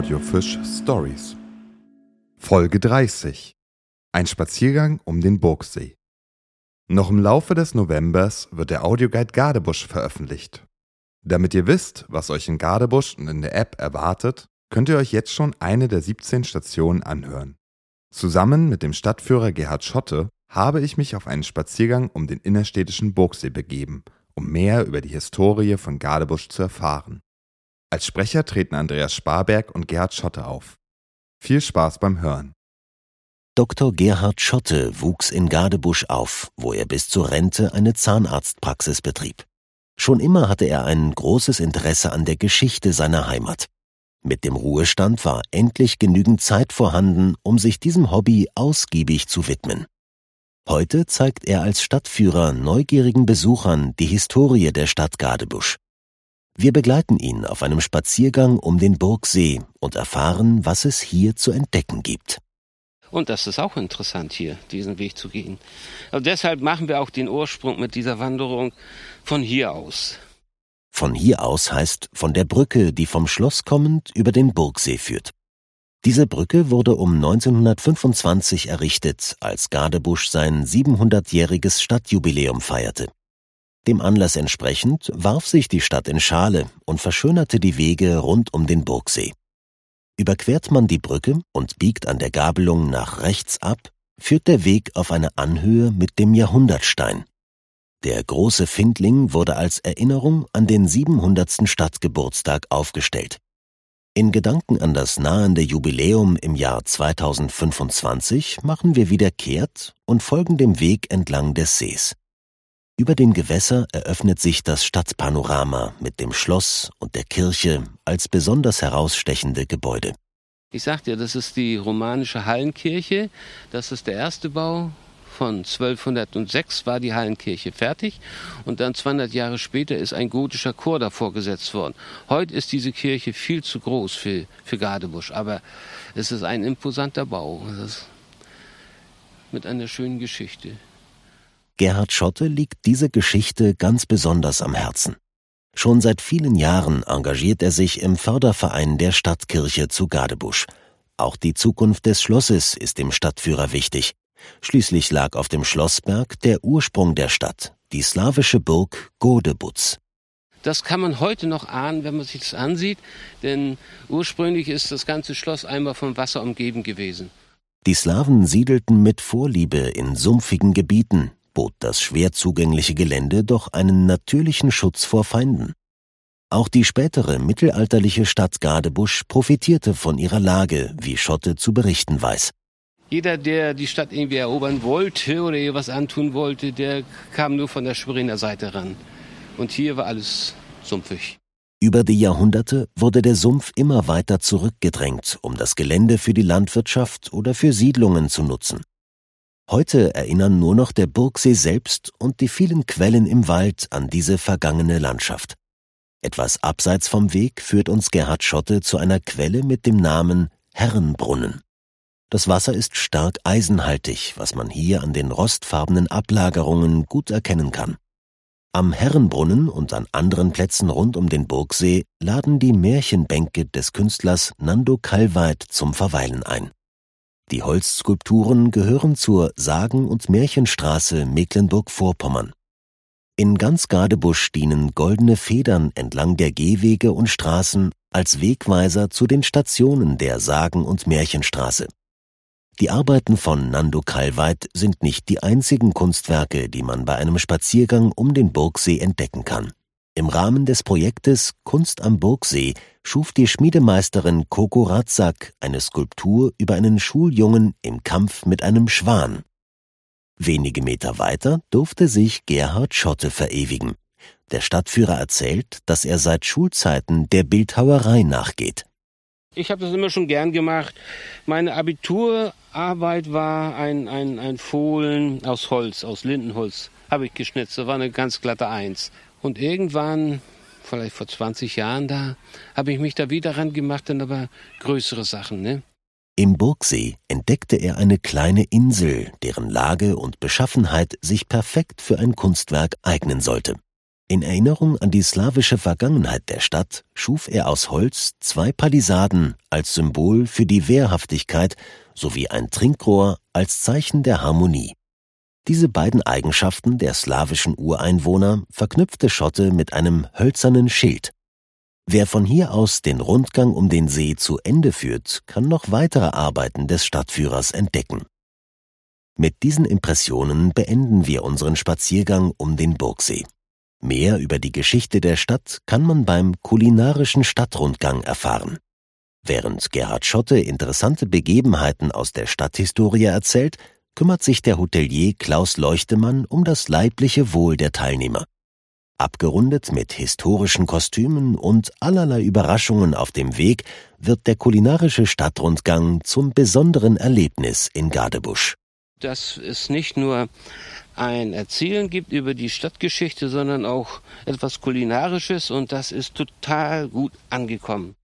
Audiofisch Stories. Folge 30. Ein Spaziergang um den Burgsee. Noch im Laufe des Novembers wird der Audioguide Gardebusch veröffentlicht. Damit ihr wisst, was euch in Gardebusch und in der App erwartet, könnt ihr euch jetzt schon eine der 17 Stationen anhören. Zusammen mit dem Stadtführer Gerhard Schotte habe ich mich auf einen Spaziergang um den innerstädtischen Burgsee begeben, um mehr über die Historie von Gardebusch zu erfahren. Als Sprecher treten Andreas Sparberg und Gerhard Schotte auf. Viel Spaß beim Hören. Dr. Gerhard Schotte wuchs in Gardebusch auf, wo er bis zur Rente eine Zahnarztpraxis betrieb. Schon immer hatte er ein großes Interesse an der Geschichte seiner Heimat. Mit dem Ruhestand war endlich genügend Zeit vorhanden, um sich diesem Hobby ausgiebig zu widmen. Heute zeigt er als Stadtführer neugierigen Besuchern die Historie der Stadt Gardebusch. Wir begleiten ihn auf einem Spaziergang um den Burgsee und erfahren, was es hier zu entdecken gibt. Und das ist auch interessant hier, diesen Weg zu gehen. Also deshalb machen wir auch den Ursprung mit dieser Wanderung von hier aus. Von hier aus heißt von der Brücke, die vom Schloss kommend über den Burgsee führt. Diese Brücke wurde um 1925 errichtet, als Gardebusch sein 700-jähriges Stadtjubiläum feierte. Dem Anlass entsprechend warf sich die Stadt in Schale und verschönerte die Wege rund um den Burgsee. Überquert man die Brücke und biegt an der Gabelung nach rechts ab, führt der Weg auf eine Anhöhe mit dem Jahrhundertstein. Der große Findling wurde als Erinnerung an den 700. Stadtgeburtstag aufgestellt. In Gedanken an das nahende Jubiläum im Jahr 2025 machen wir wieder kehrt und folgen dem Weg entlang des Sees. Über dem Gewässer eröffnet sich das Stadtpanorama mit dem Schloss und der Kirche als besonders herausstechende Gebäude. Ich sagte ja, das ist die romanische Hallenkirche. Das ist der erste Bau. Von 1206 war die Hallenkirche fertig und dann 200 Jahre später ist ein gotischer Chor davor gesetzt worden. Heute ist diese Kirche viel zu groß für, für Gardebusch, aber es ist ein imposanter Bau. mit einer schönen Geschichte. Gerhard Schotte liegt diese Geschichte ganz besonders am Herzen. Schon seit vielen Jahren engagiert er sich im Förderverein der Stadtkirche zu Gadebusch. Auch die Zukunft des Schlosses ist dem Stadtführer wichtig. Schließlich lag auf dem Schlossberg der Ursprung der Stadt, die slawische Burg Godebutz. Das kann man heute noch ahnen, wenn man sich das ansieht, denn ursprünglich ist das ganze Schloss einmal vom Wasser umgeben gewesen. Die Slawen siedelten mit Vorliebe in sumpfigen Gebieten, bot das schwer zugängliche Gelände doch einen natürlichen Schutz vor Feinden. Auch die spätere mittelalterliche Stadt Gadebusch profitierte von ihrer Lage, wie Schotte zu berichten weiß. Jeder, der die Stadt irgendwie erobern wollte oder ihr was antun wollte, der kam nur von der Schweriner Seite ran. Und hier war alles sumpfig. Über die Jahrhunderte wurde der Sumpf immer weiter zurückgedrängt, um das Gelände für die Landwirtschaft oder für Siedlungen zu nutzen. Heute erinnern nur noch der Burgsee selbst und die vielen Quellen im Wald an diese vergangene Landschaft. Etwas abseits vom Weg führt uns Gerhard Schotte zu einer Quelle mit dem Namen Herrenbrunnen. Das Wasser ist stark eisenhaltig, was man hier an den rostfarbenen Ablagerungen gut erkennen kann. Am Herrenbrunnen und an anderen Plätzen rund um den Burgsee laden die Märchenbänke des Künstlers Nando Kalweit zum Verweilen ein. Die Holzskulpturen gehören zur Sagen- und Märchenstraße Mecklenburg-Vorpommern. In ganz Gadebusch dienen goldene Federn entlang der Gehwege und Straßen als Wegweiser zu den Stationen der Sagen- und Märchenstraße. Die Arbeiten von Nando Kalweit sind nicht die einzigen Kunstwerke, die man bei einem Spaziergang um den Burgsee entdecken kann. Im Rahmen des Projektes Kunst am Burgsee schuf die Schmiedemeisterin Coco Ratzak eine Skulptur über einen Schuljungen im Kampf mit einem Schwan. Wenige Meter weiter durfte sich Gerhard Schotte verewigen. Der Stadtführer erzählt, dass er seit Schulzeiten der Bildhauerei nachgeht. Ich habe das immer schon gern gemacht. Meine Abiturarbeit war ein, ein, ein Fohlen aus Holz, aus Lindenholz, habe ich geschnitzt. Das war eine ganz glatte Eins. Und irgendwann, vielleicht vor 20 Jahren da, habe ich mich da wieder ran gemacht, dann aber größere Sachen, ne? Im Burgsee entdeckte er eine kleine Insel, deren Lage und Beschaffenheit sich perfekt für ein Kunstwerk eignen sollte. In Erinnerung an die slawische Vergangenheit der Stadt schuf er aus Holz zwei Palisaden als Symbol für die Wehrhaftigkeit sowie ein Trinkrohr als Zeichen der Harmonie. Diese beiden Eigenschaften der slawischen Ureinwohner verknüpfte Schotte mit einem hölzernen Schild. Wer von hier aus den Rundgang um den See zu Ende führt, kann noch weitere Arbeiten des Stadtführers entdecken. Mit diesen Impressionen beenden wir unseren Spaziergang um den Burgsee. Mehr über die Geschichte der Stadt kann man beim kulinarischen Stadtrundgang erfahren. Während Gerhard Schotte interessante Begebenheiten aus der Stadthistorie erzählt, kümmert sich der Hotelier Klaus Leuchtemann um das leibliche Wohl der Teilnehmer. Abgerundet mit historischen Kostümen und allerlei Überraschungen auf dem Weg wird der kulinarische Stadtrundgang zum besonderen Erlebnis in Gadebusch. Dass es nicht nur ein Erzählen gibt über die Stadtgeschichte, sondern auch etwas Kulinarisches und das ist total gut angekommen.